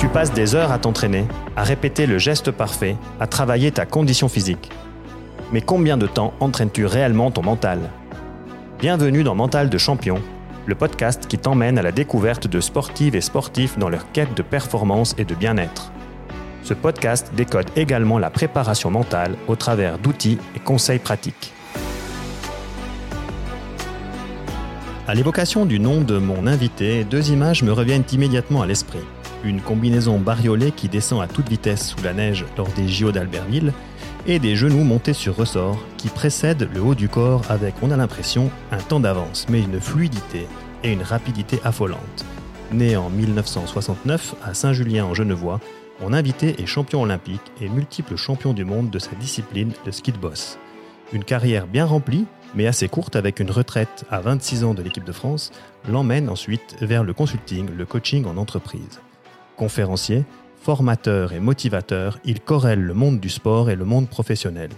Tu passes des heures à t'entraîner, à répéter le geste parfait, à travailler ta condition physique. Mais combien de temps entraînes-tu réellement ton mental? Bienvenue dans Mental de Champion, le podcast qui t'emmène à la découverte de sportives et sportifs dans leur quête de performance et de bien-être. Ce podcast décode également la préparation mentale au travers d'outils et conseils pratiques. À l'évocation du nom de mon invité, deux images me reviennent immédiatement à l'esprit. Une combinaison bariolée qui descend à toute vitesse sous la neige lors des JO d'Albertville et des genoux montés sur ressort qui précèdent le haut du corps avec, on a l'impression, un temps d'avance, mais une fluidité et une rapidité affolante. Né en 1969 à Saint-Julien en Genevois, mon invité est champion olympique et multiple champion du monde de sa discipline, le ski de boss. Une carrière bien remplie, mais assez courte avec une retraite à 26 ans de l'équipe de France, l'emmène ensuite vers le consulting, le coaching en entreprise. Conférencier, formateur et motivateur, il corrèle le monde du sport et le monde professionnel.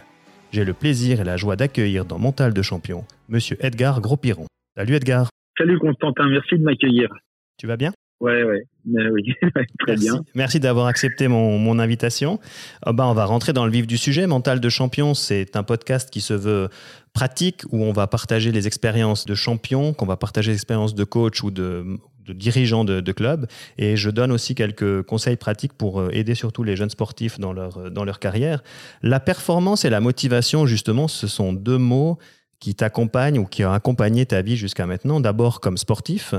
J'ai le plaisir et la joie d'accueillir dans Mental de Champion, Monsieur Edgar Gros-Piron. Salut Edgar. Salut Constantin, merci de m'accueillir. Tu vas bien? Ouais, ouais, oui, très Merci. bien. Merci d'avoir accepté mon, mon invitation. Bah, on va rentrer dans le vif du sujet. Mental de champion, c'est un podcast qui se veut pratique, où on va partager les expériences de champion, qu'on va partager les expériences de coach ou de, de dirigeants de, clubs. Et je donne aussi quelques conseils pratiques pour euh, aider surtout les jeunes sportifs dans leur, euh, dans leur carrière. La performance et la motivation, justement, ce sont deux mots qui t'accompagnent ou qui ont accompagné ta vie jusqu'à maintenant. D'abord comme sportif,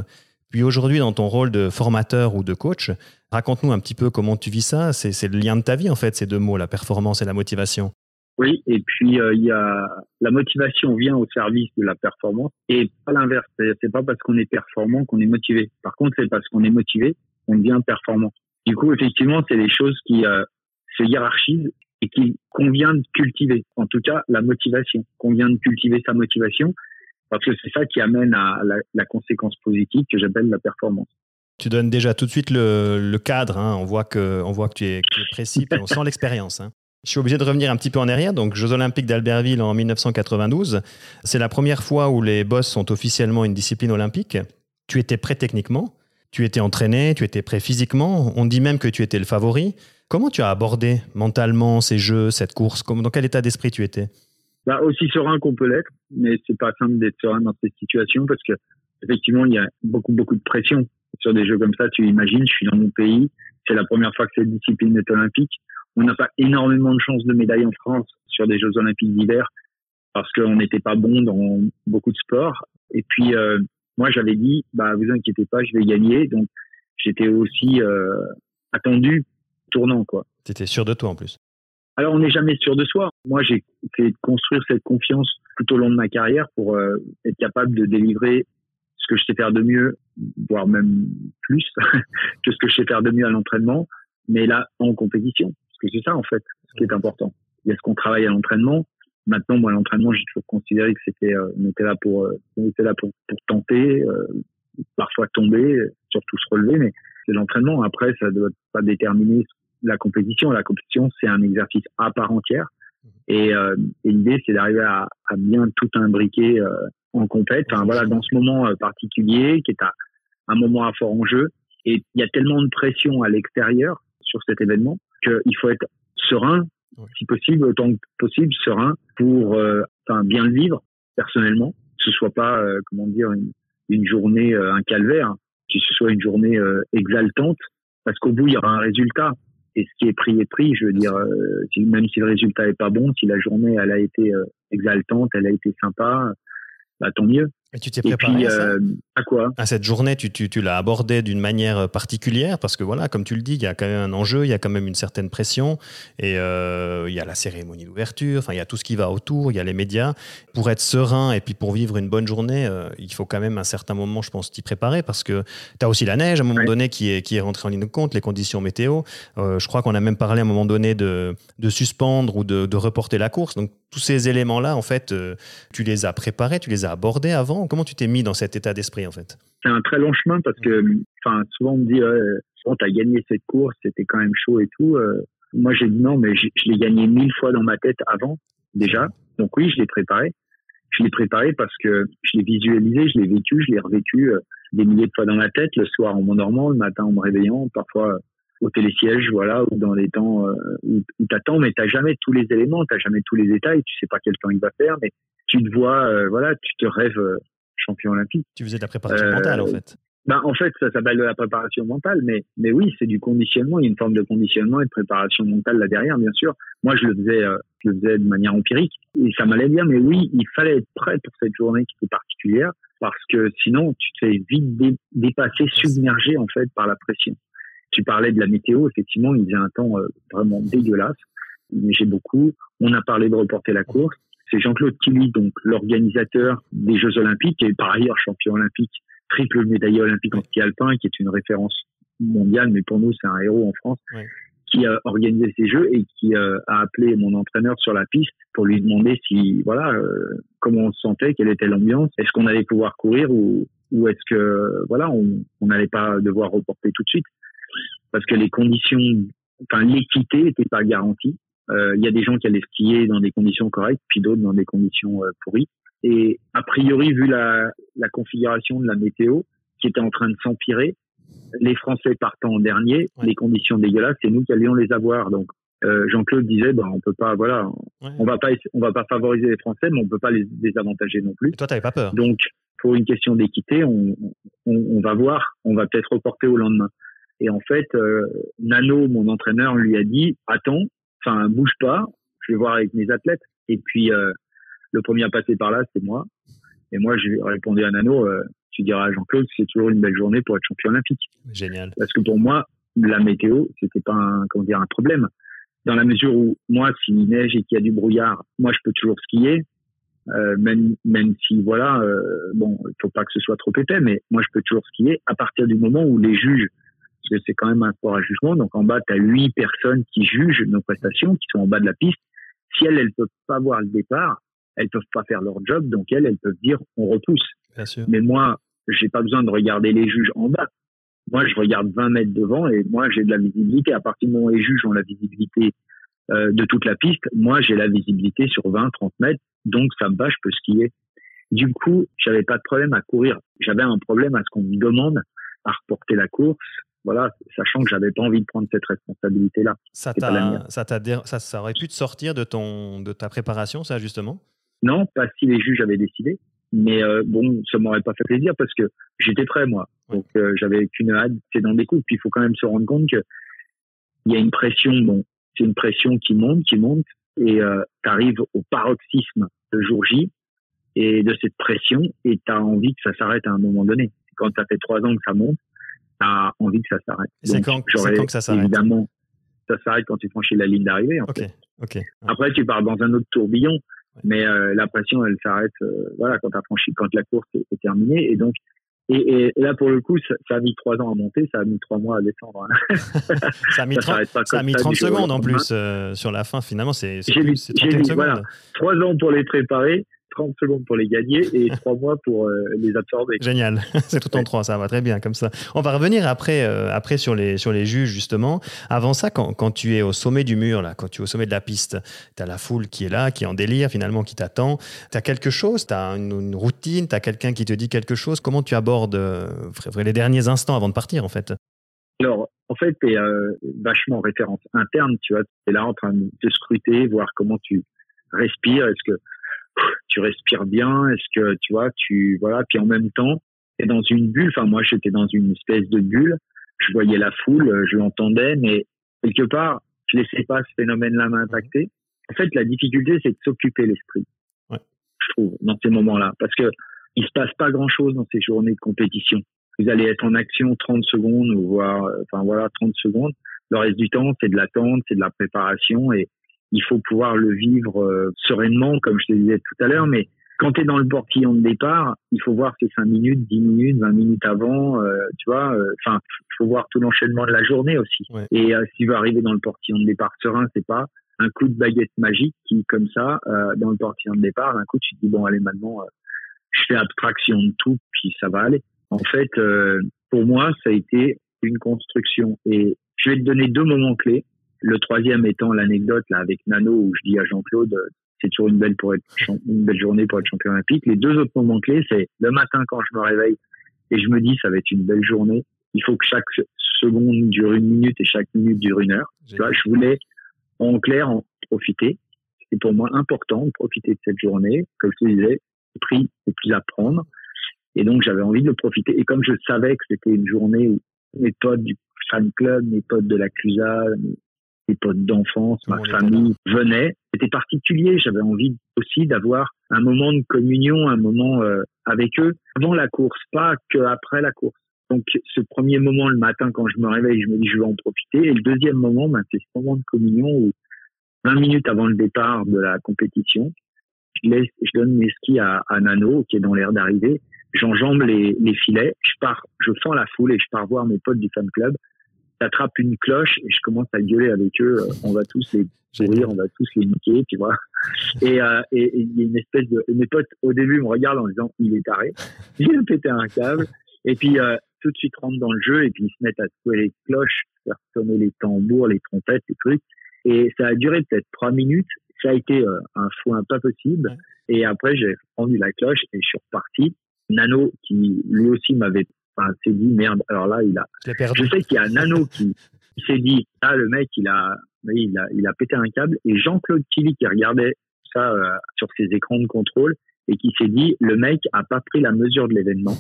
puis aujourd'hui, dans ton rôle de formateur ou de coach, raconte-nous un petit peu comment tu vis ça. C'est le lien de ta vie, en fait, ces deux mots, la performance et la motivation. Oui, et puis euh, il y a la motivation vient au service de la performance et pas l'inverse. C'est pas parce qu'on est performant qu'on est motivé. Par contre, c'est parce qu'on est motivé qu'on devient performant. Du coup, effectivement, c'est des choses qui euh, se hiérarchisent et qui convient de cultiver. En tout cas, la motivation. Convient de cultiver sa motivation parce que c'est ça qui amène à la, la conséquence positive que j'appelle la performance. Tu donnes déjà tout de suite le, le cadre. Hein. On, voit que, on voit que tu es, que tu es précis, puis on sent l'expérience. Hein. Je suis obligé de revenir un petit peu en arrière. Donc, Jeux Olympiques d'Albertville en 1992. C'est la première fois où les bosses sont officiellement une discipline olympique. Tu étais prêt techniquement, tu étais entraîné, tu étais prêt physiquement. On dit même que tu étais le favori. Comment tu as abordé mentalement ces jeux, cette course? Dans quel état d'esprit tu étais? Bah, aussi serein qu'on peut l'être, mais c'est pas simple d'être serein dans cette situation parce que effectivement il y a beaucoup beaucoup de pression sur des jeux comme ça. Tu imagines, je suis dans mon pays, c'est la première fois que cette discipline est olympique. On n'a pas énormément de chances de médailles en France sur des Jeux olympiques d'hiver parce qu'on n'était pas bon dans beaucoup de sports. Et puis euh, moi j'avais dit, bah vous inquiétez pas, je vais gagner. Donc j'étais aussi euh, attendu tournant quoi. T'étais sûr de toi en plus. Alors, on n'est jamais sûr de soi. Moi, j'ai fait construire cette confiance tout au long de ma carrière pour euh, être capable de délivrer ce que je sais faire de mieux, voire même plus que ce que je sais faire de mieux à l'entraînement, mais là, en compétition. Que c'est ça, en fait, ce qui est important. Il y a ce qu'on travaille à l'entraînement. Maintenant, moi, l'entraînement, j'ai toujours considéré que c'était, euh, on était là pour, euh, on était là pour, pour tenter, euh, parfois tomber, surtout se relever, mais c'est l'entraînement. Après, ça ne doit pas déterminer la compétition. La compétition, c'est un exercice à part entière. Et, euh, et l'idée, c'est d'arriver à, à, bien tout imbriquer en compète. Enfin, voilà, dans ce moment particulier, qui est à, un moment à fort enjeu. Et il y a tellement de pression à l'extérieur sur cet événement qu'il faut être serein, oui. si possible, autant que possible, serein pour euh, enfin, bien le vivre personnellement. Que ce soit pas, euh, comment dire, une, une journée, un calvaire, que ce soit une journée exaltante, parce qu'au bout, il y aura un résultat et ce qui est pris est pris. Je veux dire, euh, si, même si le résultat est pas bon, si la journée elle a été euh, exaltante, elle a été sympa, bah, tant mieux. Et tu t'es préparé puis, à, ça euh, à quoi? À cette journée, tu, tu, tu l'as abordée d'une manière particulière parce que voilà, comme tu le dis, il y a quand même un enjeu, il y a quand même une certaine pression et euh, il y a la cérémonie d'ouverture, enfin il y a tout ce qui va autour, il y a les médias. Pour être serein et puis pour vivre une bonne journée, euh, il faut quand même un certain moment, je pense, t'y préparer parce que tu as aussi la neige à un moment Ouais. donné qui est, qui est rentrée en ligne de compte, les conditions météo. Euh, je crois qu'on a même parlé à un moment donné de, de suspendre ou de, de reporter la course. Donc tous ces éléments-là, en fait, euh, tu les as préparés, tu les as abordés avant. Comment tu t'es mis dans cet état d'esprit, en fait? C'est un très long chemin parce que, enfin, souvent on me dit, ouais, bon, t'as gagné cette course, c'était quand même chaud et tout. Euh, moi, j'ai dit non, mais je, je l'ai gagné mille fois dans ma tête avant, déjà. Donc oui, je l'ai préparé. Je l'ai préparé parce que je l'ai visualisé, je l'ai vécu, je l'ai revécu euh, des milliers de fois dans ma tête, le soir en m'endormant, le matin en me réveillant, parfois euh, au télésiège, voilà, ou dans les temps euh, où, t'attends, mais t'as jamais tous les éléments, t'as jamais tous les détails, tu sais pas quel temps il va faire, mais tu te vois, euh, voilà, tu te rêves euh, champion olympique. Tu faisais de la préparation mentale en fait. Ben, en fait, ça s'appelle de la préparation mentale, mais, mais oui, c'est du conditionnement. Il y a une forme de conditionnement et de préparation mentale là derrière, bien sûr. Moi, je le faisais, je le faisais de manière empirique et ça m'allait bien. Mais oui, il fallait être prêt pour cette journée qui était particulière parce que sinon, tu te fais vite dépasser, submerger en fait par la pression. Tu parlais de la météo, effectivement, il faisait un temps euh, vraiment dégueulasse. Il neigeait beaucoup. On a parlé de reporter la course. C'est Jean-Claude Killy, donc l'organisateur des Jeux Olympiques et par ailleurs champion olympique, triple médaillé olympique en ski alpin, qui est une référence mondiale, mais pour nous c'est un héros en France, qui a organisé ces Jeux et qui euh, a appelé mon entraîneur sur la piste pour lui demander si voilà euh, comment on se sentait, quelle était l'ambiance, est-ce qu'on allait pouvoir courir ou, ou est-ce que voilà on n'allait pas devoir reporter tout de suite parce que les conditions, enfin l'équité n'était pas garantie. Euh, il y a des gens qui allaient skier dans des conditions correctes, puis d'autres dans des conditions euh, pourries. Et a priori, vu la, la configuration de la météo qui était en train de s'empirer, les Français partant en dernier, les conditions dégueulasses, c'est nous qui allions les avoir. Donc euh, Jean-Claude disait, bah, on peut pas, voilà, on va pas, on va pas favoriser les Français, mais on peut pas les désavantager non plus. Et toi, t'avais pas peur. Donc, pour une question d'équité, on, on, on, va voir, on va peut-être reporter au lendemain. Et en fait, euh, Nano, mon entraîneur, lui a dit attends, enfin bouge pas, je vais voir avec mes athlètes. Et puis euh, le premier à passer par là, c'est moi. Et moi, j'ai répondu à Nano euh, tu diras à Jean-Claude, c'est toujours une belle journée pour être champion olympique. Génial. Parce que pour moi, la météo, c'était pas un, comment dire, un problème. Dans la mesure où moi, s'il neige et qu'il y a du brouillard, moi, je peux toujours skier. Euh, même même si voilà euh, bon il faut pas que ce soit trop épais mais moi je peux toujours skier à partir du moment où les juges parce que c'est quand même un sport à jugement. Donc en bas, tu as huit personnes qui jugent nos prestations, qui sont en bas de la piste. Si elles, elles peuvent pas voir le départ, elles peuvent pas faire leur job, donc elles, elles peuvent dire on repousse. Bien sûr. Mais moi, j'ai pas besoin de regarder les juges en bas. Moi, je regarde 20 mètres devant et moi, j'ai de la visibilité. À partir du moment où les juges ont la visibilité euh, de toute la piste, moi, j'ai la visibilité sur 20, 30 mètres. Donc, ça me va, je peux skier. Du coup, j'avais pas de problème à courir. J'avais un problème à ce qu'on me demande à reporter la course, voilà, sachant que j'avais pas envie de prendre cette responsabilité-là. Ça, ça, ça, ça aurait pu te sortir de, ton, de ta préparation, ça, justement? Non, pas si les juges avaient décidé. Mais euh, bon, ça m'aurait pas fait plaisir parce que j'étais prêt, moi. Donc, euh, j'avais qu'une hâte, c'est dans des coups. Puis, il faut quand même se rendre compte que il y a une pression, bon, c'est une pression qui monte, qui monte, et euh, tu arrives au paroxysme le jour J, et de cette pression, et tu as envie que ça s'arrête à un moment donné. Quand ça fait trois ans que ça monte, envie que ça s'arrête. C'est quand, quand, que ça s'arrête Évidemment, ça s'arrête quand tu franchis la ligne d'arrivée. En Après, tu pars dans un autre tourbillon, mais euh, la pression, elle s'arrête euh, voilà, quand, as franchi, quand la course est, terminée. Et donc, et, là, pour le coup, ça, a mis trois ans à monter, ça a mis trois mois à descendre. Hein. ça a mis, 30, ça a mis 30 secondes en plus euh, sur la fin, finalement. C'est voilà, trois ans pour les préparer 30 secondes pour les gagner et 3 mois pour euh, les absorber. Génial, c'est tout en 3, ça va très bien comme ça. On va revenir après, euh, après sur, les, sur les juges justement. Avant ça, quand, quand, tu es au sommet du mur, là, quand tu es au sommet de la piste, tu as la foule qui est là, qui est en délire finalement, qui t'attend. Tu as quelque chose, tu as une, routine, tu as quelqu'un qui te dit quelque chose? Comment tu abordes euh, les derniers instants avant de partir en fait? Alors, en fait, tu es vachement en référence interne, tu vois. Tu es là en train de scruter, voir comment tu respires. Est-ce que tu respires bien Est-ce que tu vois, tu voilà, puis en même temps, tu es dans une bulle. Enfin, moi, j'étais dans une espèce de bulle. Je voyais la foule, je l'entendais, mais quelque part, je laissais pas ce phénomène-là m'impacter. En fait, la difficulté, c'est de s'occuper l'esprit. Ouais. Je trouve dans ces moments-là, parce que il se passe pas grand-chose dans ces journées de compétition. Vous allez être en action 30 secondes ou voire, enfin voilà, 30 secondes. Le reste du temps, c'est de l'attente, c'est de la préparation et il faut pouvoir le vivre euh, sereinement, comme je te disais tout à l'heure, mais quand tu es dans le portillon de départ, il faut voir ces 5 minutes, 10 minutes, 20 minutes avant, euh, tu vois, euh, enfin, il faut voir tout l'enchaînement de la journée aussi. Et si tu veux arriver dans le portillon de départ serein, c'est pas un coup de baguette magique qui, comme ça, dans le portillon de départ, d'un coup, tu te dis, bon, allez, maintenant, je fais abstraction de tout, puis ça va aller. En fait, pour moi, ça a été une construction. Et je vais te donner deux moments clés. Le troisième étant l'anecdote là avec Nano où je dis à Jean-Claude c'est toujours une belle journée pour être champion olympique. Les deux autres moments clés c'est le matin quand je me réveille et je me dis ça va être une belle journée. Il faut que chaque seconde dure une minute et chaque minute dure une heure. Tu vois, je voulais en clair en profiter. C'était pour moi important de profiter de cette journée. Comme je te disais, le prix est plus à prendre. Et donc, j'avais envie de profiter. Et comme je savais que c'était une journée où mes potes du fan club, mes potes de la CUSA, mes potes d'enfance, ma famille venaient, c'était particulier. J'avais envie aussi d'avoir un moment de communion, un moment euh, avec eux avant la course, pas que après la course. Donc, ce premier moment le matin, quand je me réveille, je me dis je vais en profiter. Et le deuxième moment, ben, c'est ce moment de communion où 20 minutes avant le départ de la compétition, je, laisse, je donne mes skis à, à Nano, qui est dans l'air d'arriver j'enjambe les, les, filets, je pars, je fends la foule et je pars voir mes potes du fan club. J'attrape une cloche et je commence à gueuler avec eux. Euh, on va tous les sourire, on va tous les niquer, tu vois. Et euh, il y a une espèce de, mes potes au début me regardent en disant il est taré, il a pété un câble. Et puis euh, tout de suite rentrent dans le jeu et puis ils se mettent à secouer les cloches, faire sonner les tambours, les trompettes, les trucs. Et ça a duré peut-être trois minutes. Ça a été un foin pas possible. Et après, j'ai rendu la cloche et je suis reparti. Nano qui lui aussi m'avait enfin, s'est dit merde alors là il a je sais qu'il y a Nano qui, s'est dit ah le mec il a il a il a pété un câble et Jean-Claude Killy qui regardait ça euh, sur ses écrans de contrôle et qui s'est dit le mec a pas pris la mesure de l'événement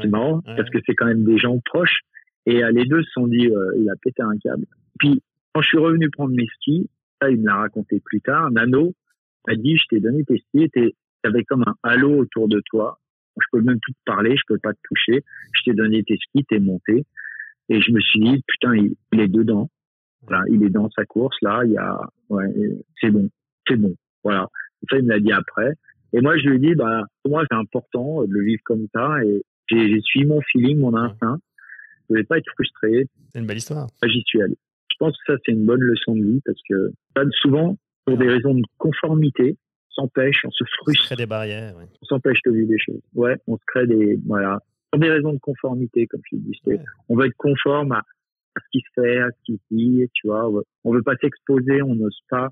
c'est marrant parce que c'est quand même des gens proches et euh, les deux se sont dit euh, il a pété un câble. Puis quand je suis revenu prendre mes skis ça il me l'a raconté plus tard Nano m'a dit je t'ai donné tes skis t'avais comme un halo autour de toi je peux même plus te parler, je peux pas te toucher. Je t'ai donné tes skis, t'es monté. Et je me suis dit, putain, il, est dedans. Voilà, il est dans sa course, là, il y a, ouais, c'est bon, c'est bon. Voilà. Ça, il me l'a dit après. Et moi, je lui ai dit, bah, pour moi, c'est important de le vivre comme ça. Et j'ai suivi mon feeling, mon instinct. Je voulais pas être frustré. C'est une belle histoire. J'y suis allé. Je pense que ça, c'est une bonne leçon de vie parce que, souvent, pour des raisons de conformité, s'empêche, on se frustre. On se crée des barrières. On s'empêche de vivre des choses. Ouais, on se crée des, voilà, pour des raisons de conformité, comme je disais. On veut être conforme à, ce qui se fait, à ce qui se dit, tu vois. On veut pas s'exposer, on n'ose pas.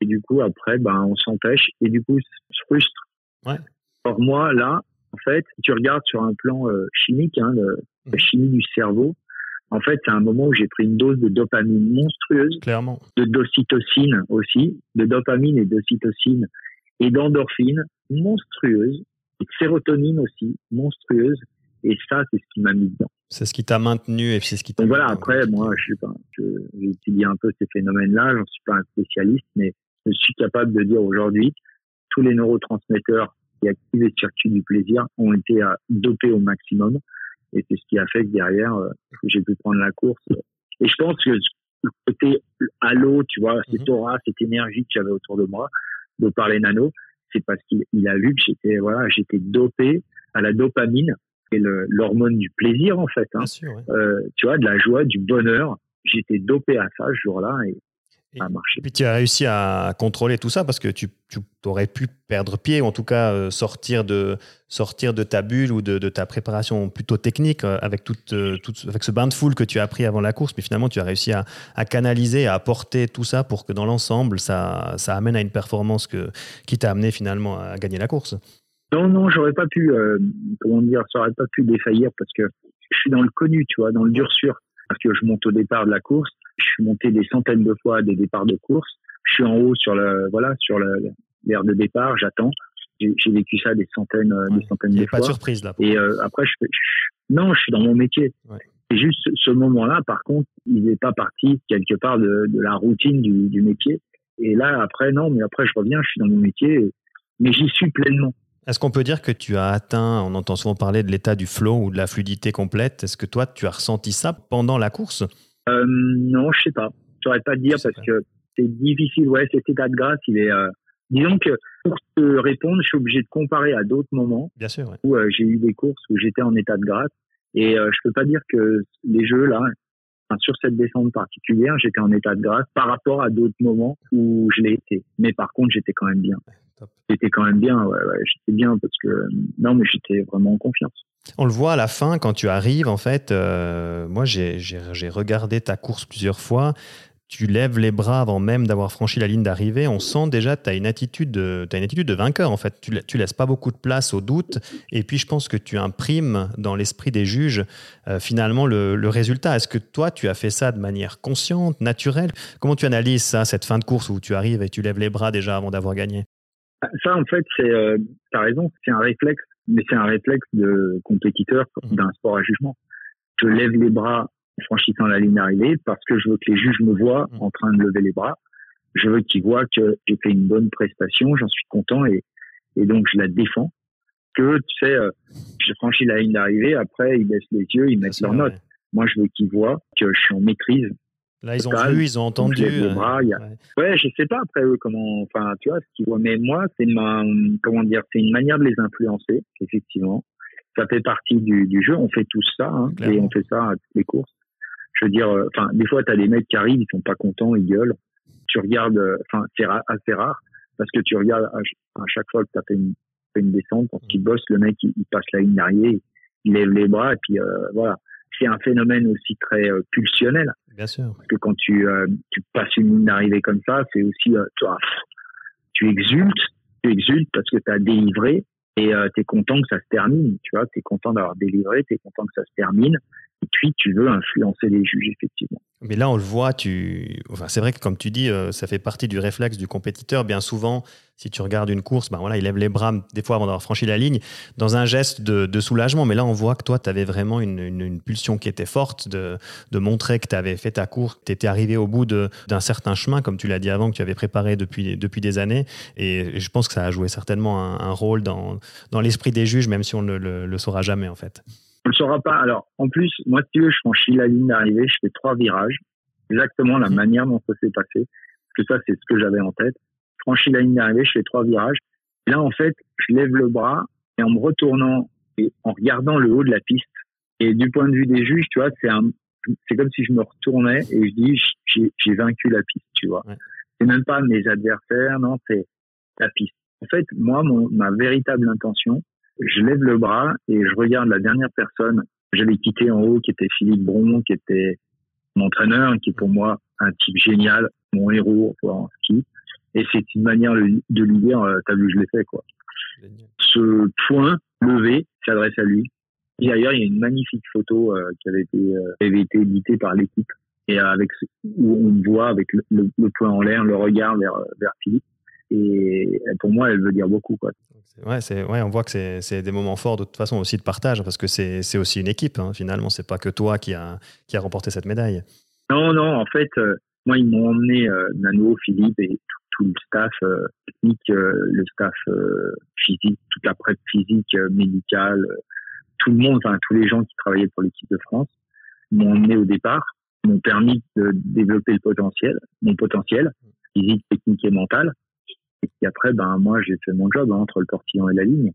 Et du coup, après, ben, on s'empêche et du coup, on se frustre. Ouais. Or, moi, là, en fait, si tu regardes sur un plan euh, chimique, hein, la chimie du cerveau, en fait, c'est un moment où j'ai pris une dose de dopamine monstrueuse. Clairement. De d'ocytocine aussi, de dopamine et d'ocytocine et d'endorphine monstrueuse, et de sérotonine aussi monstrueuse. Et ça, c'est ce qui m'a mis dedans. C'est ce qui t'a maintenu et c'est ce qui t'a. Donc voilà. Après, moi, je sais pas. Un peu ces phénomènes-là. Je suis pas un spécialiste, mais je suis capable de dire aujourd'hui, tous les neurotransmetteurs qui activent les circuits du plaisir ont été dopés au maximum. Et c'est ce qui a fait que derrière, euh, j'ai pu prendre la course. Et je pense que le côté halo, tu vois, cette mhm. aura, cette énergie que j'avais autour de moi, de parler nano, c'est parce qu'il a vu que j'étais voilà, j'étais dopé à la dopamine, et l'hormone du plaisir en fait. Hein. Euh, tu vois, de la joie, du bonheur. J'étais dopé à ça ce jour-là et et puis tu as réussi à contrôler tout ça parce que tu, aurais pu perdre pied ou en tout cas euh, sortir, de, sortir de ta bulle ou de, ta préparation plutôt technique euh, avec, toute, euh, toute, avec ce bain de foule que tu as pris avant la course. Mais finalement, tu as réussi à, à canaliser, à apporter tout ça pour que dans l'ensemble, ça, ça amène à une performance que, qui t'a amené finalement à gagner la course. Non, non, j'aurais pas pu, comment dire, ça aurait pas pu défaillir parce que je suis dans le connu, tu vois, dans le dur sûr. Parce que je monte au départ de la course je suis monté des centaines de fois à des départs de course. Je suis en haut sur le, voilà, sur l'aire de départ, j'attends. J'ai vécu ça des centaines, euh, des centaines de fois. Pas de surprise là. Et euh, après, je, non, je suis dans mon métier. Ouais. Et juste ce moment-là, par contre, il n'est pas parti quelque part de, de la routine du, du, métier. Et là, après, non, mais après, je reviens, je suis dans mon métier, mais j'y suis pleinement. Est-ce qu'on peut dire que tu as atteint, on entend souvent parler de l'état du flow ou de la fluidité complète, est-ce que toi, tu as ressenti ça pendant la course? Euh, non, je sais pas. Je saurais pas te dire parce que c'est difficile. Ouais, cet état de grâce, il est. Euh, disons que pour te répondre, je suis obligé de comparer à d'autres moments Bien sûr, où euh, j'ai eu des courses où j'étais en état de grâce et euh, je peux pas dire que les jeux là, sur cette descente particulière, j'étais en état de grâce par rapport à d'autres moments où je l'ai été. Mais par contre, j'étais quand même bien. J'étais quand même bien. Ouais, ouais, j'étais bien parce que non, mais j'étais vraiment en confiance. On le voit à la fin, quand tu arrives, en fait, euh, moi j'ai regardé ta course plusieurs fois. tu lèves les bras avant même d'avoir franchi la ligne d'arrivée, on sent déjà que tu as une attitude de vainqueur en fait. Tu, tu laisses pas beaucoup de place au doute et puis je pense que tu imprimes dans l'esprit des juges euh, finalement le, le résultat. Est-ce que toi tu as fait ça de manière consciente, naturelle? Comment tu analyses ça cette fin de course où tu arrives et tu lèves les bras déjà avant d'avoir gagné? Ça en fait c'est euh, raison, c'est un réflexe mais c'est un réflexe de compétiteur mmh. d'un sport à jugement. Je lève les bras en franchissant la ligne d'arrivée parce que je veux que les juges me voient mm. en train de lever les bras. Je veux qu'ils voient que j'ai fait une bonne prestation, j'en suis content et, et donc je la défends. Que tu sais, euh, j'ai franchi la ligne d'arrivée, après ils baissent les yeux, ils mettent leur note. Moi, je veux qu'ils voient que je suis en maîtrise. Là, ils ont vu, ils ont entendu. Les euh, bras, ouais. je sais pas après eux comment, enfin, tu vois, ce qu'ils voient. Mais moi, c'est ma, comment dire, c'est une manière de les influencer, effectivement. Ça fait partie du, du jeu. On fait tout ça, hein, et on fait ça à toutes les courses je veux dire, euh, enfin, des fois, tu as des mecs qui arrivent, ils sont pas contents, ils gueulent. Tu regardes, euh, enfin, c'est assez rare parce que tu regardes à, chaque fois que tu as fait une, fait une descente, quand il bosse, le mec, il, passe la ligne d'arrière, il lève les bras et puis euh, voilà. C'est un phénomène aussi très pulsionnel. Bien sûr. Parce que quand tu, tu passes une ligne d'arrivée comme ça, c'est aussi, toi, tu exultes, tu exultes parce que tu as délivré et tu es content que ça se termine, tu vois, tu es content d'avoir délivré, tu es content que ça se termine et puis, tu veux influencer les juges, effectivement. Mais là, on le voit, tu... enfin, c'est vrai que comme tu dis, euh, ça fait partie du réflexe du compétiteur. Bien souvent, si tu regardes une course, ben voilà, il lève les bras des fois avant d'avoir franchi la ligne, dans un geste de, soulagement. Mais là, on voit que toi, tu avais vraiment une, pulsion qui était forte de, de montrer que tu avais fait ta course, que tu étais arrivé au bout d'un certain chemin, comme tu l'as dit avant, que tu avais préparé depuis, depuis des années. Et je pense que ça a joué certainement un, rôle dans, dans l'esprit des juges, même si on ne le, le saura jamais, en fait. On le saura pas. Alors, en plus, moi, si tu veux, je franchis la ligne d'arrivée, je fais trois virages, exactement la mhm. manière dont ça s'est passé, parce que ça, c'est ce que j'avais en tête. Franchis la ligne d'arrivée, je fais trois virages. là, en fait, je lève le bras et en me retournant et en regardant le haut de la piste. Et du point de vue des juges, tu vois, c'est un, c'est comme si je me retournais et je dis, j'ai vaincu la piste, tu vois. C'est même pas mes adversaires, non, c'est la piste. En fait, moi, mon, ma véritable intention, je lève le bras et je regarde la dernière personne que j'avais quitté en haut, qui était Philippe Bron, qui était mon entraîneur, qui est pour moi un type génial, mon héros en ski. Et c'est une manière de lui dire, euh, t'as vu, je l'ai fait, quoi. Ce point levé s'adresse à lui. Et d'ailleurs, il y a une magnifique photo euh, qui avait été, euh, avait été éditée par l'équipe et avec où on voit avec le, le, point en l'air, le regard vers, vers Philippe. Et pour moi, elle veut dire beaucoup. Quoi. Ouais, ouais, on voit que c'est, des moments forts de toute façon aussi de partage, parce que c'est, aussi une équipe, hein, finalement. C'est pas que toi qui a, qui a remporté cette médaille. Non, non, en fait, euh, moi, ils m'ont emmené, euh, Nano, Philippe et tout, le staff euh, technique, le staff physique, toute la presse physique, médicale, tout le monde, tous les gens qui travaillaient pour l'équipe de France, m'ont emmené au départ, m'ont permis de développer le potentiel, mon potentiel physique, technique et mental. Et puis après, ben, moi, j'ai fait mon job hein, entre le portillon et la ligne.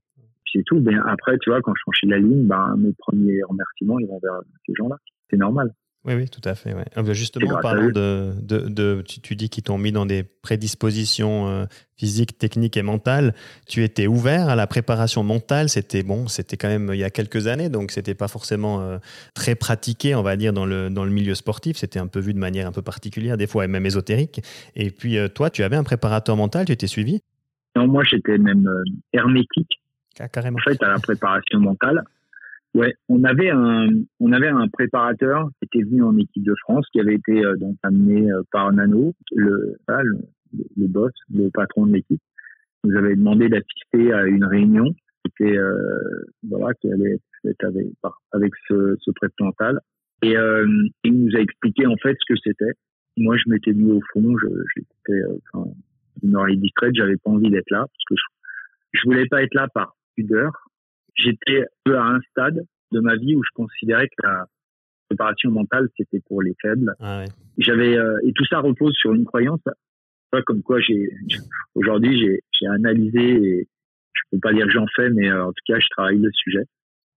C'est tout. Ben, après, tu vois, quand je franchis la ligne, ben, mes premiers remerciements, ils vont vers ces gens-là. C'est normal. Oui, oui, tout à fait. Ah, bah, justement, parlant de, de, tu, dis qu'ils t'ont mis dans des prédispositions euh, physiques, techniques et mentales. Tu étais ouvert à la préparation mentale. C'était bon, c'était quand même il y a quelques années, donc c'était pas forcément euh, très pratiqué, on va dire, dans le, dans le milieu sportif. C'était un peu vu de manière un peu particulière, des fois même ésotérique. Et puis euh, toi, tu avais un préparateur mental, tu étais suivi? Non, moi j'étais même hermétique. Ah, carrément. En fait, à la préparation mentale. Ouais, on avait un on avait un préparateur qui était venu en équipe de France, qui avait été euh, donc amené euh, par Nano, le, le, boss, le patron de l'équipe, nous avait demandé d'assister à une réunion. Qui était euh, voilà qui allait être avec, avec ce, ce mental et il nous a expliqué en fait ce que c'était. Moi, je m'étais mis au fond, j'étais enfin, une oreille discrète, j'avais pas envie d'être là parce que je, je voulais pas être là par pudeur j'étais peu à un stade de ma vie où je considérais que la préparation mentale c'était pour les faibles. Ah ouais. J'avais euh, et tout ça repose sur une croyance. Pas comme quoi j'ai aujourd'hui j'ai j'ai analysé et je peux pas dire que j'en fais, mais euh, en tout cas je travaille le sujet.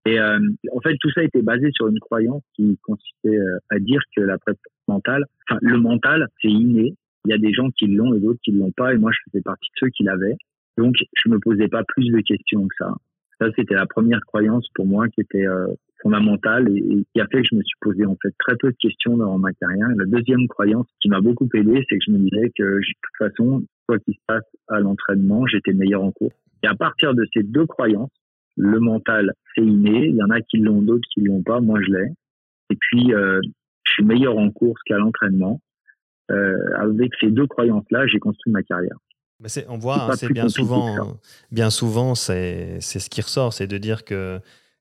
Et euh, en fait tout ça était basé sur une croyance qui consistait à dire que la préparation mentale, enfin le mental c'est inné. Il y a des gens qui l'ont et d'autres qui l'ont pas, et moi je faisais partie de ceux qui l'avaient. Donc je me posais pas plus de questions que ça Ça, c'était la première croyance pour moi qui était euh, fondamentale et, qui a fait que je me suis posé en fait très peu de questions dans ma carrière. la deuxième croyance qui m'a beaucoup aidé, c'est que je me disais que de toute façon, quoi qu'il se passe à l'entraînement, j'étais meilleur en cours. Et à partir de ces deux croyances, le mental, c'est inné. Il y en a qui l'ont, d'autres qui l'ont pas. Moi, je l'ai. Et puis, euh, je suis meilleur en course qu'à l'entraînement. Euh, avec ces deux croyances-là, j'ai construit ma carrière. Mais on voit, hein, c'est bien souvent, bien souvent, c'est ce qui ressort, c'est de dire que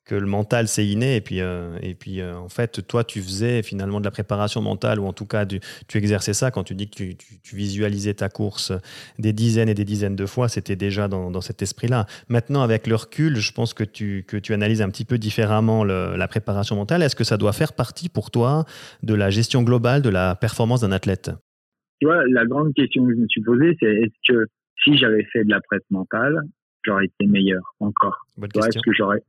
que le mental c'est inné et puis euh, et puis euh, en fait toi tu faisais finalement de la préparation mentale ou en tout cas tu, tu exerçais ça quand tu dis que tu, tu, visualisais ta course des dizaines et des dizaines de fois c'était déjà dans, dans, cet esprit là maintenant avec le recul je pense que tu que tu analyses un petit peu différemment la préparation mentale. Est-ce que ça doit faire partie pour toi de la gestion globale de la performance d'un athlète? Tu vois la grande question que je me suis posée c'est est-ce que si j'avais fait de la presse mentale j'aurais été meilleur encore? Est-ce que j'aurais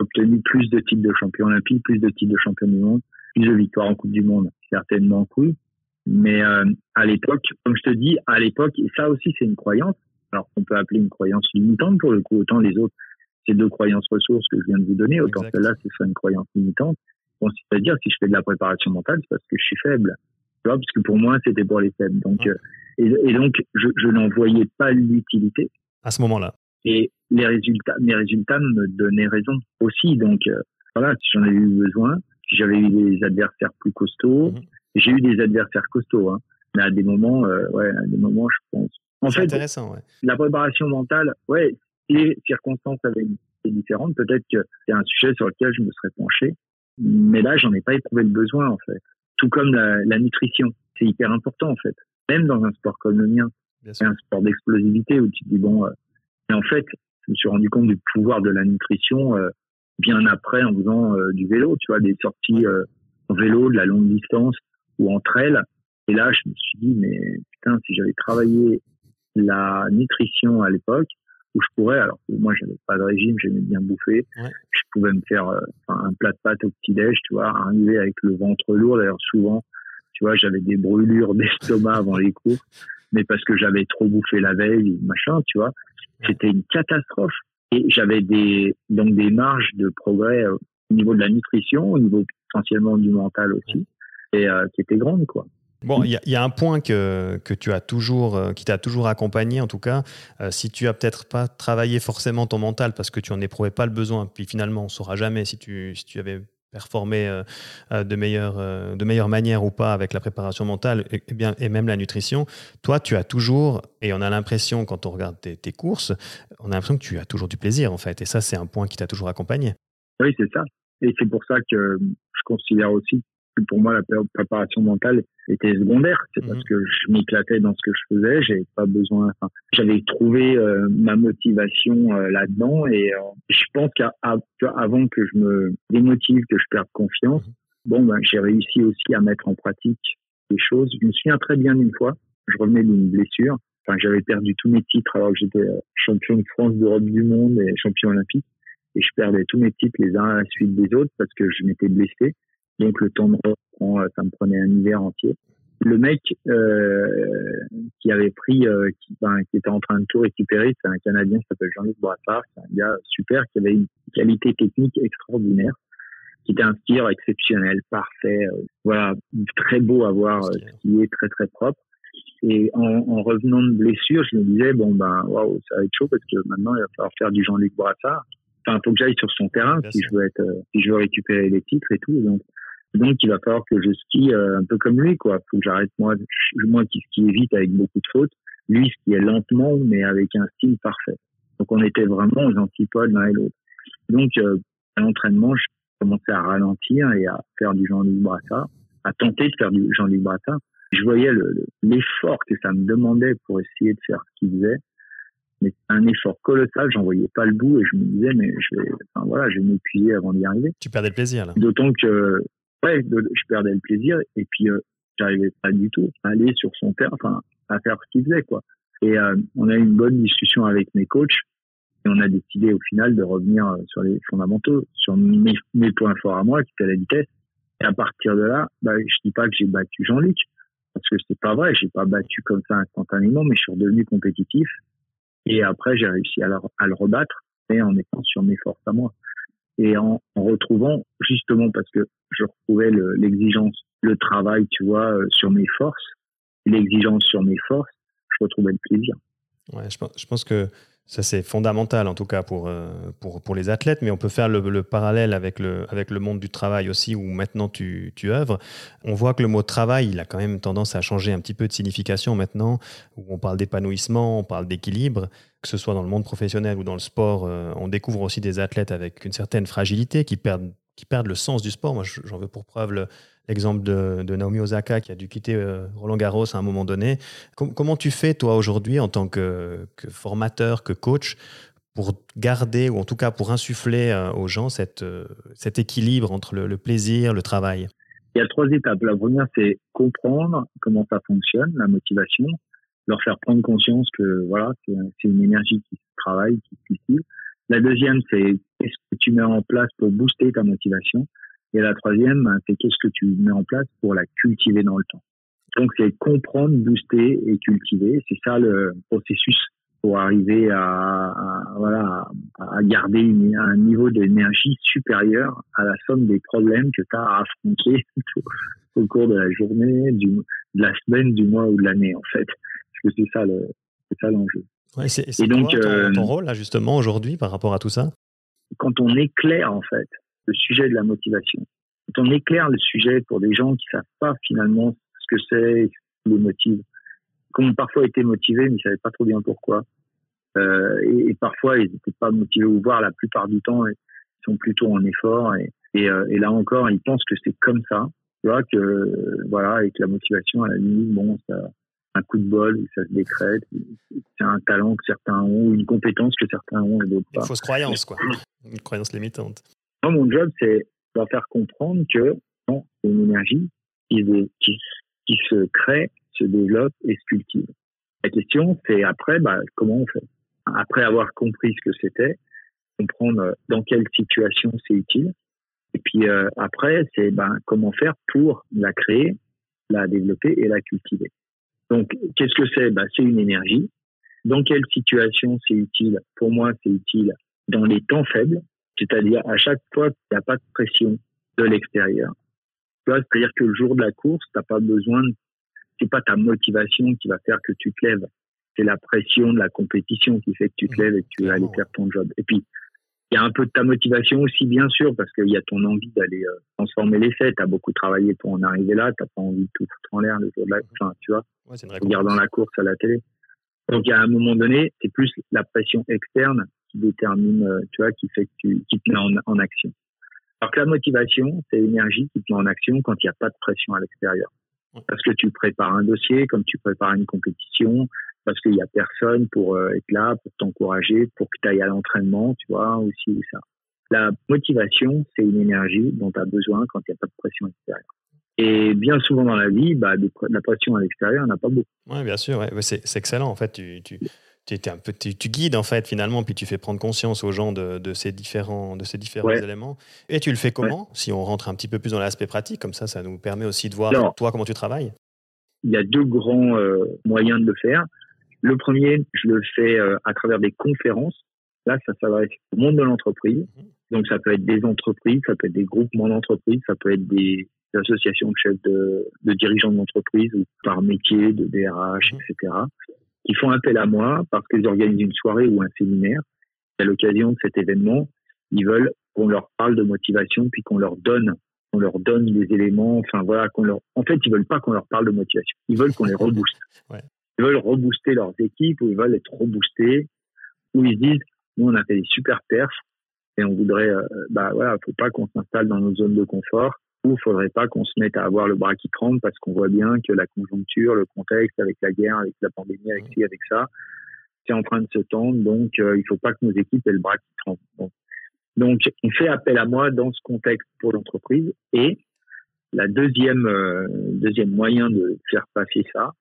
obtenu plus de titres de champion olympique, plus de titres de champion du monde, plus de victoires en Coupe du Monde, certainement oui. Mais euh, à l'époque, comme je te dis, à l'époque, et ça aussi c'est une croyance, alors qu'on peut appeler une croyance limitante pour le coup, autant les autres, c'est deux croyances ressources que je viens de vous donner, autant celle-là, ce serait une croyance limitante. Bon, c'est-à-dire, si je fais de la préparation mentale, c'est parce que je suis faible. Tu vois, parce que pour moi, c'était pour les faibles. Donc, euh, et, et, donc, je, je n'en voyais pas l'utilité. À ce moment-là. Et les résultats, mes résultats me donnaient raison aussi. Donc euh, voilà, si j'en ai eu besoin, si j'avais eu des adversaires plus costauds, mhm. j'ai eu des adversaires costauds, hein, mais à des moments, euh, ouais, à des moments, je pense. En fait, intéressant, ouais. la préparation mentale, ouais, les circonstances avaient été différentes. Peut-être que c'est un sujet sur lequel je me serais penché, mais là, j'en ai pas éprouvé le besoin en fait. Tout comme la, la nutrition, c'est hyper important en fait. Même dans un sport comme le mien, c'est un sport d'explosivité où tu te dis bon, euh, et en fait, je me suis rendu compte du pouvoir de la nutrition euh, bien après en faisant euh, du vélo, tu vois, des sorties euh, en vélo de la longue distance ou entre elles. Et là, je me suis dit, mais putain, si j'avais travaillé la nutrition à l'époque, où je pourrais, alors moi j'avais pas de régime, j'aimais bien bouffer, je pouvais me faire un plat de pâtes au petit-déj, tu vois, arriver avec le ventre lourd. D'ailleurs, souvent, tu vois, j'avais des brûlures d'estomac avant les cours, mais parce que j'avais trop bouffé la veille, machin, tu vois. C'était une catastrophe. Et j'avais des, donc des marges de progrès euh, au niveau de la nutrition, au niveau potentiellement du mental aussi, et euh, qui étaient grandes, quoi. Bon, il y, a un point que, que tu as toujours, euh, qui t'a toujours accompagné, en tout cas. si tu as peut-être pas travaillé forcément ton mental parce que tu n'en éprouvais pas le besoin, puis finalement, on saura jamais si tu, si tu avais performer euh, euh, de, meilleure, euh, de meilleure manière ou pas avec la préparation mentale et, bien, et même la nutrition, toi, tu as toujours, et on a l'impression quand on regarde tes, courses, on a l'impression que tu as toujours du plaisir en fait. Et ça, c'est un point qui t'a toujours accompagné. Oui, c'est ça. Et c'est pour ça que je considère aussi pour moi, la préparation mentale était secondaire. C'est parce mhm. que je m'éclatais dans ce que je faisais. J'avais pas besoin. Enfin, j'avais trouvé euh, ma motivation euh, là-dedans. Et euh, je pense qu'avant que je me démotive, que je perde confiance, mhm. bon, ben, j'ai réussi aussi à mettre en pratique des choses. Je me souviens très bien d'une fois. Je revenais d'une blessure. Enfin, j'avais perdu tous mes titres alors que j'étais champion de France, d'Europe, du monde et champion olympique. Et je perdais tous mes titres les uns à la suite des autres parce que je m'étais blessé. Donc le temps de reprend, euh, ça me prenait un hiver entier. Le mec euh, qui avait pris, euh, qui, qui, était en train de tout récupérer, c'est un Canadien qui s'appelle Jean-Luc Brassard, c'est un gars super qui avait une qualité technique extraordinaire, qui était un skieur exceptionnel, parfait, euh, voilà, très beau à voir, qui est très très propre. Et en, en, revenant de blessure, je me disais bon ben waouh, ça va être chaud parce que maintenant il va falloir faire du Jean-Luc Brassard. Enfin, faut que j'aille sur son terrain si je veux être, si je veux récupérer les titres et tout. Donc donc, il va falloir que je skie euh, un peu comme lui, quoi. Faut que j'arrête moi, moi qui skie vite avec beaucoup de fautes, lui est lentement mais avec un style parfait. Donc, on était vraiment aux antipodes l'un et l'autre. Donc, euh, à l'entraînement, je commençais à ralentir et à faire du Jean-Luc Brassard, à tenter de faire du Jean-Luc Brassard. Je voyais l'effort que ça me demandait pour essayer de faire ce qu'il faisait. Mais un effort colossal, j'en voyais pas le bout et je me disais, mais je vais, enfin, voilà, je vais m'épuiser avant d'y arriver. Tu perdais le plaisir, là. D'autant que je perdais le plaisir et puis euh, j'arrivais pas du tout à aller sur son terrain, enfin à faire ce qu'il faisait quoi. Et euh, on a eu une bonne discussion avec mes coachs et on a décidé au final de revenir euh, sur les fondamentaux, sur mes, points forts à moi, qui étaient la vitesse. Et à partir de là, bah, je dis pas que j'ai battu Jean-Luc, parce que c'est pas vrai, j'ai pas battu comme ça instantanément, mais je suis redevenu compétitif. Et après, j'ai réussi à, à le rebattre. mais en étant sur mes forces à moi. Et en, retrouvant, justement parce que je retrouvais l'exigence, le, travail, tu vois, euh, sur mes forces, l'exigence sur mes forces, je retrouvais le plaisir. Ouais, je, je pense que ça, c'est fondamental, en tout cas, pour, euh, pour, pour, les athlètes, mais on peut faire le, parallèle avec le, avec le monde du travail aussi, où maintenant tu, tu œuvres. On voit que le mot travail, il a quand même tendance à changer un petit peu de signification maintenant, où on parle d'épanouissement, on parle d'équilibre, que ce soit dans le monde professionnel ou dans le sport. Euh, on découvre aussi des athlètes avec une certaine fragilité qui perdent, qui perdent le sens du sport. Moi, j'en veux pour preuve le, l'exemple de, Naomi Osaka qui a dû quitter euh, Roland Garros à un moment donné. comment tu fais, toi, aujourd'hui, en tant que, formateur, que coach, pour garder, ou en tout cas pour insuffler euh, aux gens euh, cet équilibre entre le, plaisir, le travail? Il y a trois étapes. La première, c'est comprendre comment ça fonctionne, la motivation, leur faire prendre conscience que voilà, c'est une énergie qui travaille, qui se cultive. La deuxième, c'est qu'est-ce que tu mets en place pour booster ta motivation? Et la troisième, ben, c'est qu'est-ce que tu mets en place pour la cultiver dans le temps. Donc, c'est comprendre, booster et cultiver. C'est ça le processus pour arriver à, voilà, à garder un niveau d'énergie supérieur à la somme des problèmes que tu as à affronter au cours de la journée, du, de la semaine, du mois ou de l'année, en fait. Parce que c'est ça le, c'est ça l'enjeu. Ouais, c'est, et donc, quoi, ton, euh, ton, rôle, là, justement, aujourd'hui, par rapport à tout ça? Quand on éclaire, en fait, le sujet de la motivation. Quand on éclaire le sujet pour des gens qui savent pas finalement ce que c'est, ce qui les motive, qui ont parfois été motivés mais ils savaient pas trop bien pourquoi, euh, et, parfois ils n'étaient pas motivés ou voir la plupart du temps ils sont plutôt en effort et, et, euh, et là encore ils pensent que c'est comme ça, tu vois que voilà avec la motivation à la limite bon ça un coup de bol, ça se décrète. C'est un talent que certains ont, une compétence que certains ont et d'autres pas. Une fausse croyance, quoi. Une croyance limitante mon job, c'est de faire comprendre que c'est une énergie qui, se crée, se développe et se cultive. La question, c'est après, bah, comment on fait? Après avoir compris ce que c'était, comprendre dans quelle situation c'est utile. Et puis euh, après, c'est ben, comment faire pour la créer, la développer et la cultiver. Donc, qu'est-ce que c'est? Ben, C'est une énergie. Dans quelle situation c'est utile? Pour moi, c'est utile dans les temps faibles, c'est-à-dire, à chaque fois, il n'y a pas de pression de l'extérieur. C'est-à-dire que le jour de la course, t'as pas besoin de, c'est pas ta motivation qui va faire que tu te lèves. C'est la pression de la compétition qui fait que tu te lèves et que tu vas aller faire ton job. Et puis, il y a un peu de ta motivation aussi, bien sûr, parce qu'il y a ton envie d'aller euh, transformer les faits. Tu as beaucoup travaillé pour en arriver là. Tu pas envie de tout foutre en l'air le jour de la fin, tu vois, ouais, regardant la course à la télé. Donc, à un moment donné, c'est plus la pression externe qui détermine, euh, tu vois, qui fait que tu, qui te met en, en action. Alors que la motivation, c'est l'énergie qui te met en action quand il n'y a pas de pression à l'extérieur. Parce que tu prépares un dossier, comme tu prépares une compétition, parce qu'il n'y a personne pour euh, être là, pour t'encourager, pour que tu ailles à l'entraînement, tu vois, aussi ou ça. La motivation, c'est une énergie dont tu as besoin quand il n'y a pas de pression extérieure. Et bien souvent dans la vie, bah, de la pression à l'extérieur, il n'y en a pas beaucoup. Oui, bien sûr. Ouais. C'est excellent. En fait, tu, tu, tu, un peu, tu, guides en fait finalement, puis tu fais prendre conscience aux gens de, de ces différents, de ces différents éléments. Et tu le fais comment Si on rentre un petit peu plus dans l'aspect pratique, comme ça, ça nous permet aussi de voir toi comment tu travailles? Il y a deux grands euh, moyens de le faire. Le premier, je le fais euh, à travers des conférences. Là, ça s'adresse au monde de l'entreprise. Mhm. Donc, ça peut être des entreprises, ça peut être des groupements d'entreprises, ça peut être des associations de chefs de, de dirigeants d'entreprise ou par métier, de DRH, mhm. etc qui font appel à moi parce qu'ils organisent une soirée ou un séminaire. À l'occasion de cet événement, ils veulent qu'on leur parle de motivation, puis qu'on leur donne, qu'on leur donne des éléments. Enfin voilà, qu'on leur. En fait, ils veulent pas qu'on leur parle de motivation. Ils veulent qu'on les rebooste. Ils veulent rebooster leurs équipes ou ils veulent être reboostés. Ou ils se disent, nous on a fait des super perfs et on voudrait, euh, bah voilà, faut pas qu'on s'installe dans nos zones de confort il ne faudrait pas qu'on se mette à avoir le bras qui tremble parce qu'on voit bien que la conjoncture, le contexte avec la guerre, avec la pandémie, avec ci, avec ça, c'est en train de se tendre. Donc, euh, il ne faut pas que nos équipes aient le bras qui tremble. Donc, on fait appel à moi dans ce contexte pour l'entreprise. Et la deuxième, euh, deuxième moyen de faire passer ça,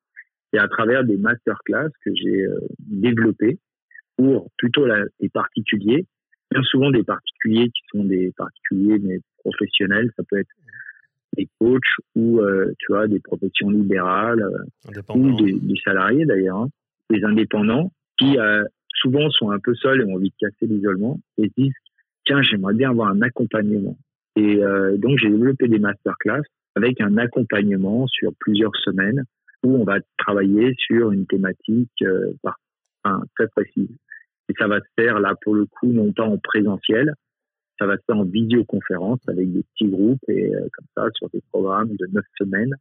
c'est à travers des masterclass que j'ai euh, développés pour plutôt la, les particuliers, bien souvent des particuliers qui sont des particuliers mais professionnels. Ça peut être des coachs ou euh, tu vois des professions libérales euh, ou des, salariés d'ailleurs, hein, des indépendants qui euh, souvent sont un peu seuls et ont envie de casser l'isolement et disent tiens j'aimerais bien avoir un accompagnement. Et euh, donc j'ai développé des masterclass avec un accompagnement sur plusieurs semaines où on va travailler sur une thématique euh, enfin, très précise. Et ça va se faire là pour le coup non pas en présentiel, ça va se faire en vidéoconférence avec des petits groupes et euh, comme ça sur des programmes de neuf semaines,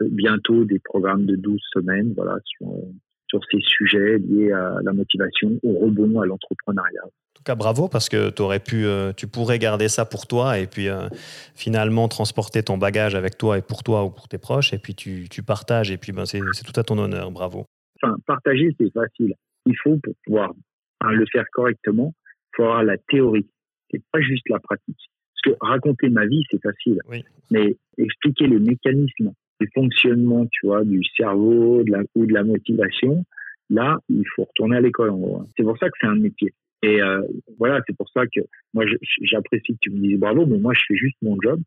bientôt des programmes de 12 semaines, voilà sur sur ces sujets liés à la motivation, au rebond, à l'entrepreneuriat. En tout cas, bravo parce que aurais pu, euh, tu pourrais garder ça pour toi et puis euh, finalement transporter ton bagage avec toi et pour toi ou pour tes proches et puis tu, tu partages et puis ben, c'est tout à ton honneur. Bravo. Enfin, partager, c'est facile. Il faut, pour pouvoir hein, le faire correctement, il faut avoir la théorie. C'est pas juste la pratique. Parce que raconter ma vie, c'est facile. Mais expliquer les mécanismes du fonctionnement, tu vois, du cerveau de la, ou de la motivation, là, il faut retourner à l'école en gros. C'est pour ça que c'est un métier. Et euh, voilà, c'est pour ça que moi, j'apprécie que tu me dises bravo, mais moi, je fais juste mon job.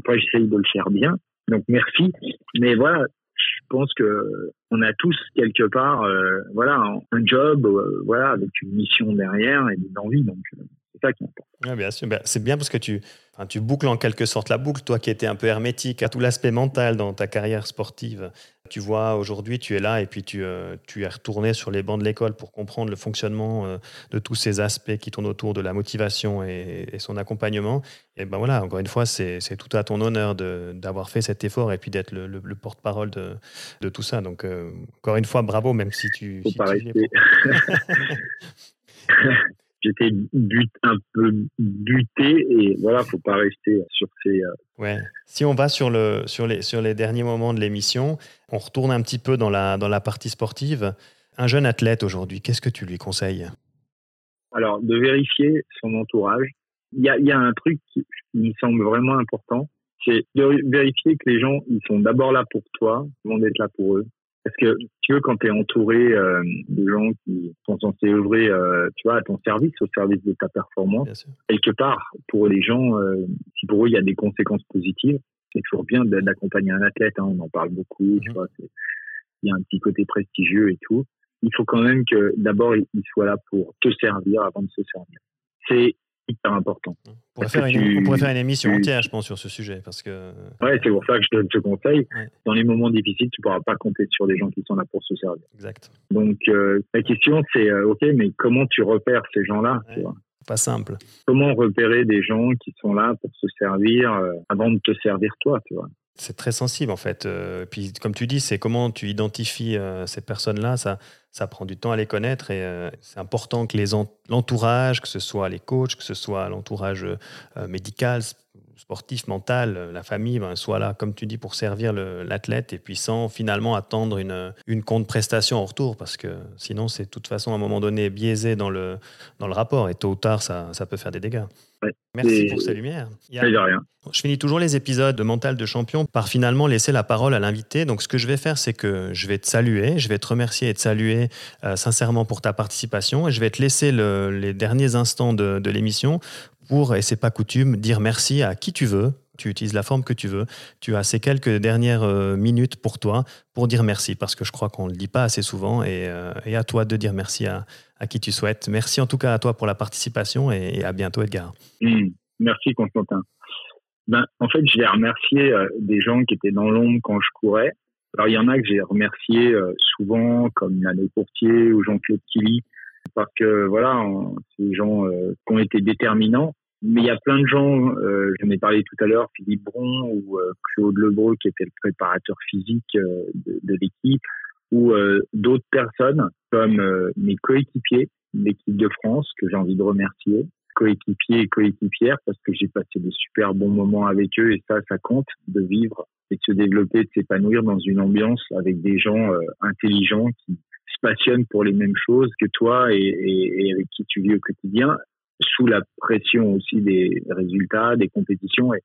Après, j'essaye de le faire bien. Donc, merci. Mais voilà, je pense que on a tous quelque part, euh, voilà, un job, euh, voilà, avec une mission derrière et une envie. Donc, c'est ça qui bien sûr. Ben, c'est bien parce que tu, tu boucles en quelque sorte la boucle, toi qui étais un peu hermétique à tout l'aspect mental dans ta carrière sportive. Tu vois, aujourd'hui, tu es là et puis tu, euh, tu es retourné sur les bancs de l'école pour comprendre le fonctionnement euh, de tous ces aspects qui tournent autour de la motivation et, son accompagnement. Et ben voilà, encore une fois, c'est tout à ton honneur d'avoir fait cet effort et puis d'être le, porte-parole de, de, tout ça. Donc, euh, encore une fois, bravo, même si tu. Faut pas j'étais but, un peu buté et voilà, faut pas rester sur ces. Euh, ouais. Si on va sur le sur les sur les derniers moments de l'émission, on retourne un petit peu dans la dans la partie sportive. Un jeune athlète aujourd'hui, qu'est-ce que tu lui conseilles? Alors, de vérifier son entourage. Il y a, y a un truc qui me semble vraiment important, c'est de vérifier que les gens, ils sont d'abord là pour toi, ils vont être là pour eux. Parce que tu veux, quand tu es entouré euh, de gens qui sont censés œuvrer, euh, tu vois, à ton service, au service de ta performance, quelque part, pour les gens, euh, si pour eux il y a des conséquences positives, c'est toujours bien d'accompagner un athlète. Hein, on en parle beaucoup, tu mhm. vois. Il y a un petit côté prestigieux et tout. Il faut quand même que d'abord il soit là pour te servir avant de se servir. C'est hyper important. On pourrait, faire une, faire, une, émission entière, je pense, sur ce sujet. Parce que... Ouais, c'est pour ça que je te, conseille. Dans les moments difficiles, tu ne pourras pas compter sur des gens qui sont là pour se servir. Exact. Donc, euh, la question, c'est euh, OK, mais comment tu repères ces gens-là Pas simple. Comment repérer des gens qui sont là pour se servir euh, avant de te servir toi, tu vois? C'est très sensible en fait. Euh, puis comme tu dis, c'est comment tu identifies euh, ces personnes-là, ça, ça prend du temps à les connaître et euh, c'est important que l'entourage, que ce soit les coachs, que ce soit l'entourage médical, sportif, mental, la famille, ben, soit là, comme tu dis, pour servir l'athlète et puis sans finalement attendre une, une prestation en retour parce que sinon c'est de toute façon à un moment donné biaisé dans le, dans le rapport et tôt ou tard ça, ça peut faire des dégâts. Merci pour ces lumières. rien. Je finis toujours les épisodes de Mental de Champion par finalement laisser la parole à l'invité. Donc, ce que je vais faire, c'est que je vais te saluer, je vais te remercier et te saluer euh, sincèrement pour ta participation. Et je vais te laisser les derniers instants de, de l'émission pour, et c'est pas coutume, dire merci à qui tu veux. Tu utilises la forme que tu veux. Tu as ces quelques dernières euh, minutes pour toi pour dire merci, parce que je crois qu'on ne le dit pas assez souvent. Et, euh, et à toi de dire merci à, à, qui tu souhaites. Merci en tout cas à toi pour la participation et, à bientôt, Edgar. Mmh. merci, Constantin. Ben, en fait, j'ai remercié euh, des gens qui étaient dans l'ombre quand je courais. Alors, il y en a que j'ai remercié souvent, comme Yannick Courtier ou Jean-Claude Killy, parce que voilà, c'est des gens euh, qui ont été déterminants. Mais il y a plein de gens, euh, j'en ai parlé tout à l'heure, Philippe Bron ou euh, Claude Lebreu qui était le préparateur physique de, de l'équipe, ou d'autres personnes comme mes coéquipiers, l'équipe de France que j'ai envie de remercier, coéquipiers et coéquipières parce que j'ai passé des super bons moments avec eux et ça, ça compte de vivre et de se développer, de s'épanouir dans une ambiance avec des gens intelligents qui se passionnent pour les mêmes choses que toi et, et, avec qui tu vis au quotidien, sous la pression aussi des résultats, des compétitions. Et,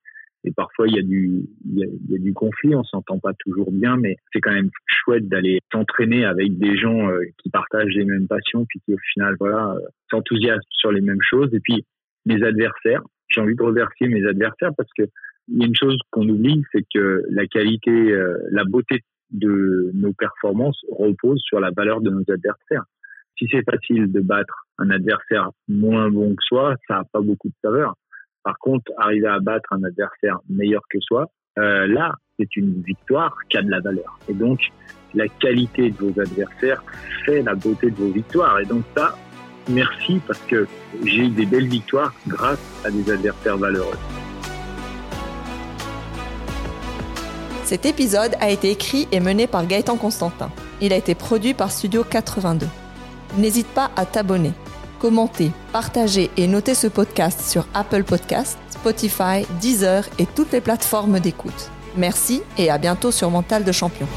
parfois, il y, a du, y a du conflit, on s'entend pas toujours bien, mais c'est quand même chouette d'aller s'entraîner avec des gens euh, qui partagent les mêmes passions, puis qui au final, voilà, euh, s'enthousiasment sur les mêmes choses. Et puis, mes adversaires, j'ai envie de remercier mes adversaires parce que il y a une chose qu'on oublie, c'est que la qualité, euh, la beauté de nos performances repose sur la valeur de nos adversaires. si c'est facile de battre un adversaire moins bon que soi, ça n'a pas beaucoup de saveur. Par contre, arriver à battre un adversaire meilleur que soi, euh, là, c'est une victoire qui a de la valeur. Et donc, la qualité de vos adversaires fait la beauté de vos victoires. Et donc ça, merci parce que j'ai eu des belles victoires grâce à des adversaires valeureux. Cet épisode a été écrit et mené par Gaëtan Constantin. Il a été produit par Studio 82. N'hésite pas à t'abonner, commenter, partager et noter ce podcast sur Apple Podcasts, Spotify, Deezer et toutes les plateformes d'écoute. Merci et à bientôt sur Mental de Champion.